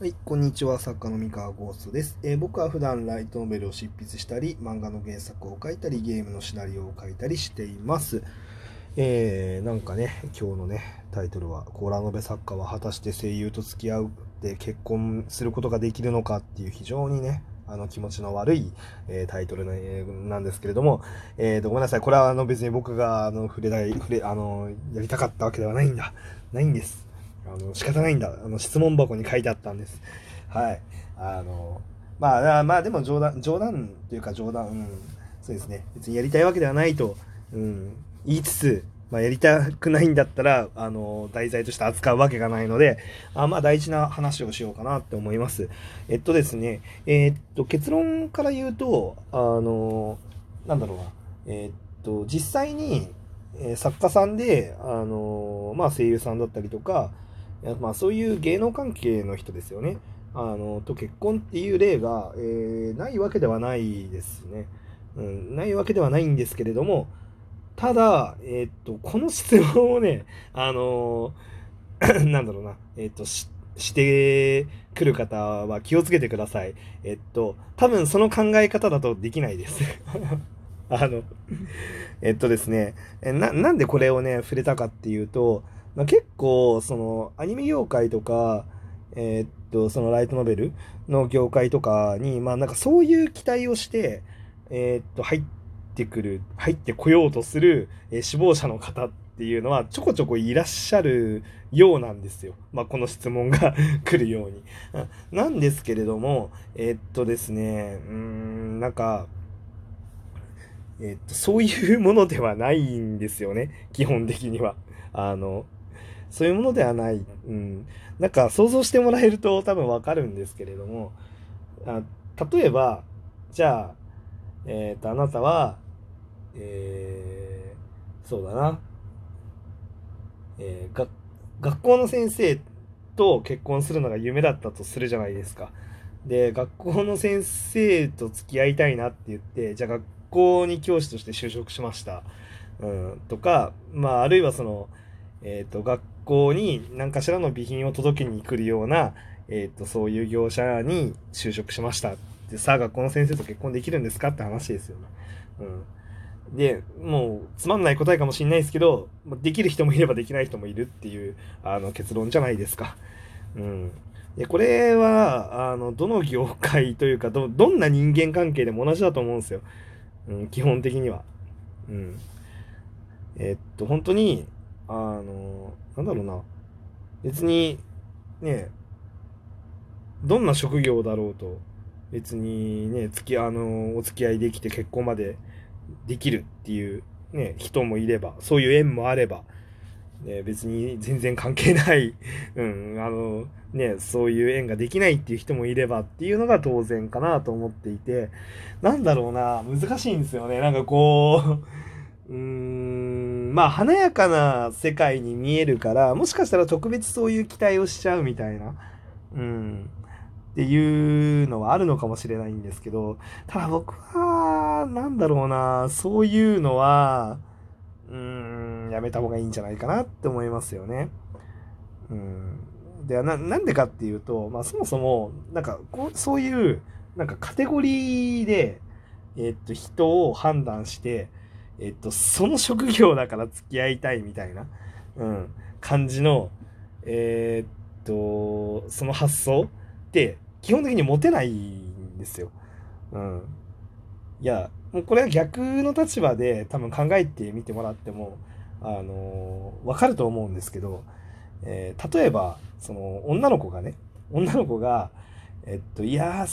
はい、こんにちは。作家の三河ゴーストです、えー、僕は普段ライトノベルを執筆したり、漫画の原作を書いたり、ゲームのシナリオを書いたりしています。えー、なんかね、今日のね、タイトルは、コーラノベ作家は果たして声優と付き合うで結婚することができるのかっていう非常にね、あの気持ちの悪い、えー、タイトル、ね、なんですけれども、えーと、ごめんなさい。これはあの別に僕があの触れない、触れ、あの、やりたかったわけではないんだ。ないんです。あの、仕方ないんだ。あの、質問箱に書いてあったんです。はい。あの、まあ、まあ、でも冗談、冗談というか冗談、うん、そうですね。別にやりたいわけではないと、うん、言いつつ、まあ、やりたくないんだったら、あの、題材として扱うわけがないので、あまあ、大事な話をしようかなって思います。えっとですね、えー、っと、結論から言うと、あの、なんだろうな、えー、っと、実際に、え、作家さんで、あのまあ、声優さんだったりとか、まあ、そういう芸能関係の人ですよね。あのと結婚っていう例が、えー、ないわけではないですね、うん。ないわけではないんですけれども、ただ、えー、っと、この質問をね、あの、なんだろうな、えー、っと、ししてくる方は気をつけてください。えっと、多分その考え方だとできないです。あの、えっとですね、な、なんでこれをね、触れたかっていうと、まあ、結構、その、アニメ業界とか、えー、っと、そのライトノベルの業界とかに、まあなんかそういう期待をして、えー、っと、入ってくる、入ってこようとする、えー、志望者の方っていうのはちょこちょこいらっしゃるようなんですよ。まあこの質問が 来るように。なんですけれども、え、っとですね、うん、なんか、えっと、そういうものではないんですよね。基本的には。あの、そういうものではない。うん。なんか想像してもらえると多分わかるんですけれども、あ例えば、じゃあ、え、ー、と、あなたは、えー、そうだな、えー、が、学校の先生と結婚するのが夢だったとするじゃないですか。で、学校の先生と付き合いたいなって言って、じゃあ学校に教師として就職しました。うん、とか、まあ、あるいはその、えっ、ー、と、学校に何かしらの備品を届けに来るような、え、ー、と、そういう業者に就職しました。で、さあ、学校の先生と結婚できるんですかって話ですよね。うん。で、もう、つまんない答えかもしれないですけど、できる人もいればできない人もいるっていう、あの、結論じゃないですか。うん。で、これは、あの、どの業界というか、ど、どんな人間関係でも同じだと思うんですよ。うん、基本的には。うん。えっと、本当に、あの、なんだろうな。別に、ね、どんな職業だろうと、別にね、付き、あの、お付き合いできて結婚までできるっていうね、人もいれば、そういう縁もあれば、ね、別に全然関係ない、うん、あの、ね、そういう縁ができないっていう人もいればっていうのが当然かなと思っていて、なんだろうな、難しいんですよね。なんかこう、うん、まあ華やかな世界に見えるからもしかしたら特別そういう期待をしちゃうみたいな、うん、っていうのはあるのかもしれないんですけどただ僕はなんだろうな。そういうのはうんやめた方がいいんじゃないかなって思いますよね。うん、でななんでかっていうと、まあ、そもそもなんかこうそういうなんかカテゴリーで、えっと人を判断してえっと、その職業だから付き合いたいみたいな、うん、感じの、えー、っと、その発想って基本的に持てないんですよ。うん。いや、もうこれは逆の立場で多分考えてみてもらっても、あのー、わかると思うんですけど、えー、例えば、その女の子がね、女の子が、えっと、いや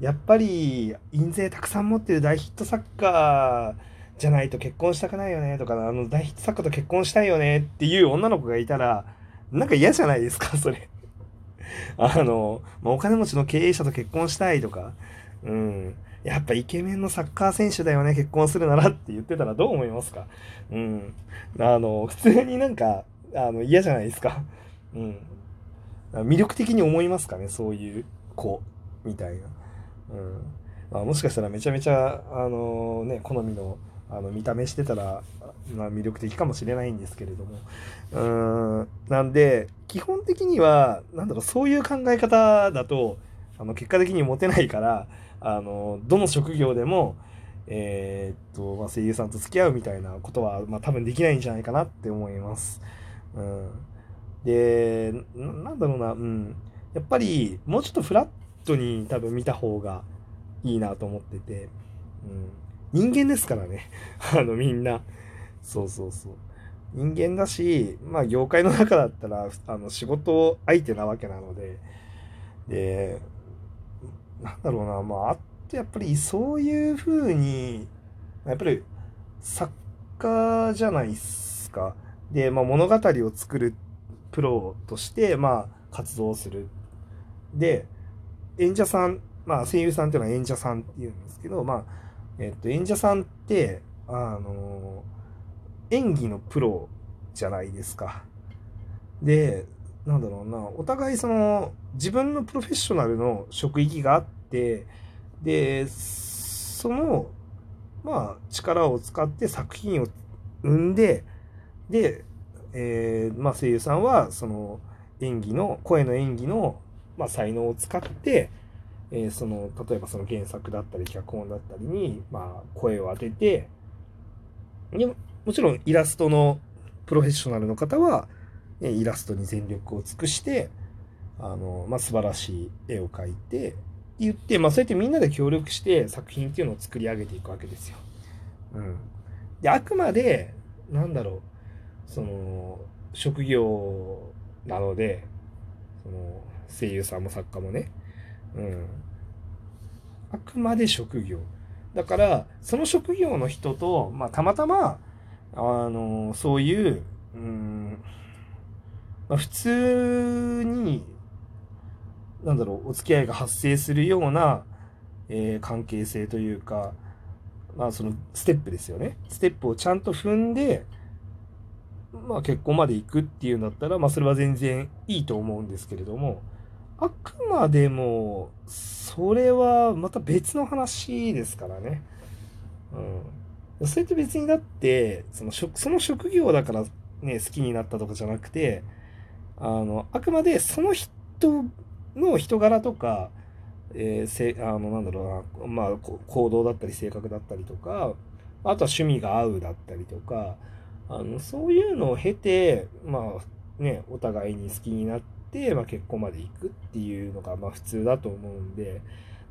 やっぱり印税たくさん持ってる大ヒット作家じゃないと結婚したくないよねとか、あの大ヒット作家と結婚したいよねっていう女の子がいたら、なんか嫌じゃないですか、それ。あの、まあ、お金持ちの経営者と結婚したいとか、うん。やっぱイケメンのサッカー選手だよね、結婚するならって言ってたらどう思いますか？うん。あの、普通になんか、あの、嫌じゃないですか？うん。魅力的に思いますかね、そういう子、みたいな。うん。まあ、もしかしたらめちゃめちゃ、あのね、好みのあの見た目してたらまあ、魅力的かもしれないんですけれども。うん。なんで、基本的には、なんだろう、そういう考え方だと、あの、結果的にモテないから、あの、どの職業でも、えー、っと、まあ、声優さんと付き合うみたいなことは、まあ、多分できないんじゃないかなって思います。うん。で、ななんだろうな、うん。やっぱり、もうちょっとフラットに多分見た方がいいなと思ってて、うん。人間ですからね。あの、みんな。そうそうそう。人間だし、まあ、業界の中だったら、あの、仕事相手なわけなので、で、なんだろうな、まあ、あとやっぱりそういう風に、やっぱり作家じゃないっすか。で、まあ、物語を作るプロとして、まあ、活動する。で、演者さん、まあ、声優さんっていうのは演者さんって言うんですけど、まあ、えっと、演者さんって、あの、演技のプロじゃないですか。で、なんだろうな、お互いその、自分のプロフェッショナルの職域があって、で、その、まあ、力を使って作品を生んで、で、えーまあ、声優さんは、その、演技の、声の演技の、まあ、才能を使って、えーその、例えばその原作だったり、脚本だったりに、まあ、声を当てて、でももちろんイラストのプロフェッショナルの方は、ねイラストに全力を尽くして、あの、まあ、素晴らしい絵を描いて、言って、まあ、そうやってみんなで協力して作品っていうのを作り上げていくわけですよ。うん。で、あくまで、なんだろう、その、職業なので、その、声優さんも作家もね、うん。あくまで職業。だから、その職業の人と、まあ、たまたま、あの、そういう、うん、まあ、普通に、なんだろう、お付き合いが発生するような、えー関係性というか、まあ、そのステップですよね。ステップをちゃんと踏んで、まあ、結婚まで行くっていうんだったら、まあ、それは全然いいと思うんですけれども、あくまでも、それはまた別の話ですからね。うん。それって別にだって、その職、その職業だからね、好きになったとかじゃなくて、あの、あくまでその人の人柄とか、えーせ、あの、なんだろうな、まあ、行動だったり性格だったりとか、あとは趣味が合うだったりとか、あの、そういうのを経て、まあ、ね、お互いに好きになって、まあ、結婚まで行くっていうのが、まあ、普通だと思うんで、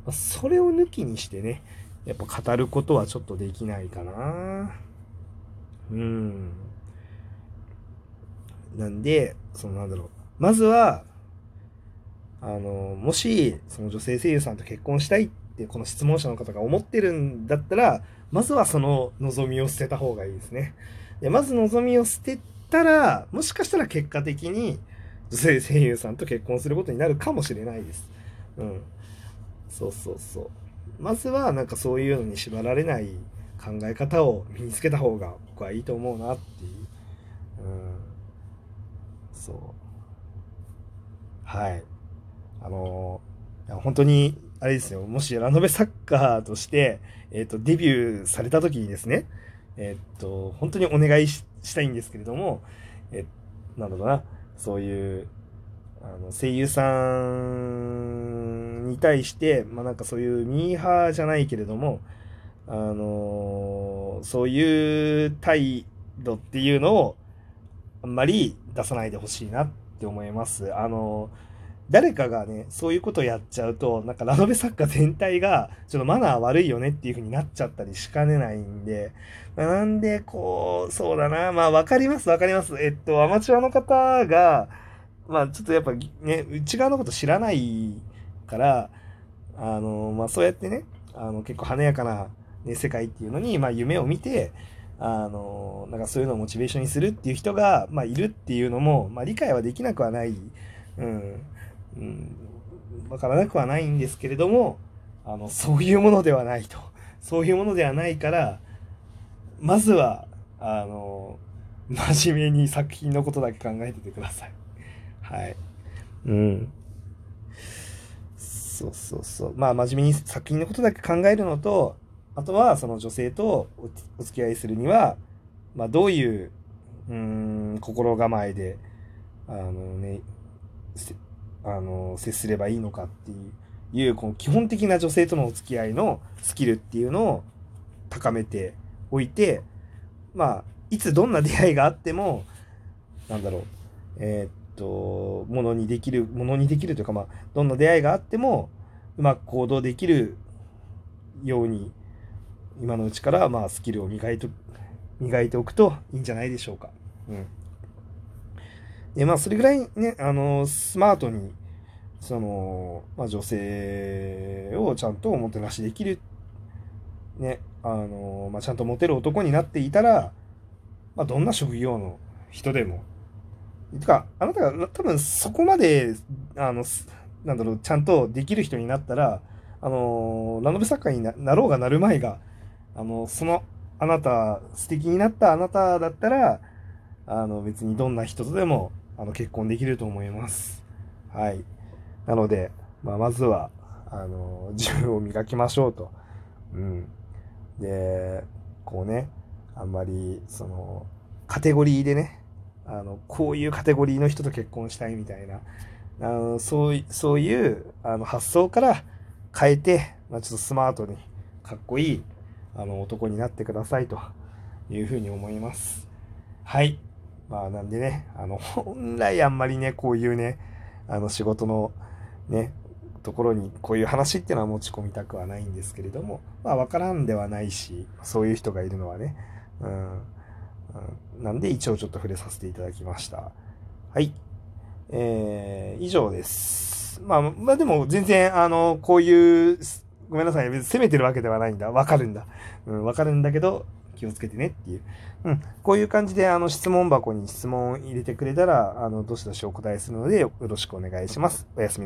まあ、それを抜きにしてね、やっぱ語ることはちょっとできないかな。うん。なんで、そのなんだろう。まずは、あの、もし、その女性声優さんと結婚したいって、この質問者の方が思ってるんだったら、まずはその望みを捨てた方がいいですね。で、まず望みを捨てたら、もしかしたら結果的に女性声優さんと結婚することになるかもしれないです。うん。そうそうそう。まずはなんかそういうのに縛られない考え方を身につけた方が僕はいいと思うなっていう。うん。そう。はい。あのいや本当に、あれですよ、もしラノベ作家として、えっ、と、デビューされた時にですね、えっ、と、本当にお願いししたいんですけれども、えなんだろうな、そういう、あの、声優さんに対して、まあなんかそういうミーハーじゃないけれども、あのそういう態度っていうのを、あんまり出さないでほしいなって思います。あの誰かがね、そういうことをやっちゃうと、なんかラノベ作家全体が、ちょっとマナー悪いよねっていう風になっちゃったりしかねないんで、なんで、こう、そうだな、まあわかりますわかります。えっと、アマチュアの方が、まあちょっとやっぱね、内側のこと知らないから、あの、まあそうやってね、あの、結構華やかな、ね、世界っていうのに、まあ夢を見て、あの、なんかそういうのをモチベーションにするっていう人が、まあいるっていうのも、まあ理解はできなくはない。うん。うん。わからなくはないんですけれども、あの、そういうものではないと。そういうものではないから、まずは、あの、真面目に作品のことだけ考えててください。はい。うん。そうそうそう。まあ、真面目に作品のことだけ考えるのと、あとは、その女性とおお付き合いするには、まあ、どういう、うーん、心構えで、あのね、せあの、接すればいいのかっていう、この基本的な女性とのお付き合いのスキルっていうのを高めておいて、まあ、いつどんな出会いがあっても、なんだろう、えーっと、ものにできる、ものにできるというか、まあ、どんな出会いがあっても、うまく行動できるように、今のうちから、まあ、スキルを磨いと、磨いておくといいんじゃないでしょうか。うん。で、まあ、それぐらいね、あの、スマートに、その、まあ、女性をちゃんとおもてなしできる、ね、あの、まあ、ちゃんとモテる男になっていたら、まあ、どんな職業の人でも、てか、あなたが多分そこまで、あの、なんだろう、ちゃんとできる人になったら、あの、ラノベ作家にななろうがなるまいが、あの、その、あなた、素敵になったあなただったら、あの、別にどんな人とでも、あの、結婚できると思います。はい。なので、まあ、まずは、あの、自分を磨きましょうと。うん。で、こうね、あんまり、その、カテゴリーでね、あの、こういうカテゴリーの人と結婚したいみたいな、あのそういそういうあの発想から変えて、まあ、ちょっとスマートにかっこいいあの男になってくださいというふうに思います。はい。まあなんでね、あの、本来あんまりね、こういうね、あの仕事のね、ところにこういう話っていうのは持ち込みたくはないんですけれども、まあわからんではないし、そういう人がいるのはね、うん、うんなんで一応ちょっと触れさせていただきました。はい。えー、以上です。まあ、まあでも全然、あの、こういう、ごめんなさい、別に責めてるわけではないんだ。わかるんだ。うん、わかるんだけど、気をつけてねっていう。うん、こういう感じで、あの、質問箱に質問を入れてくれたら、あの、どしどしお答えするので、よろしくお願いします。おやすみ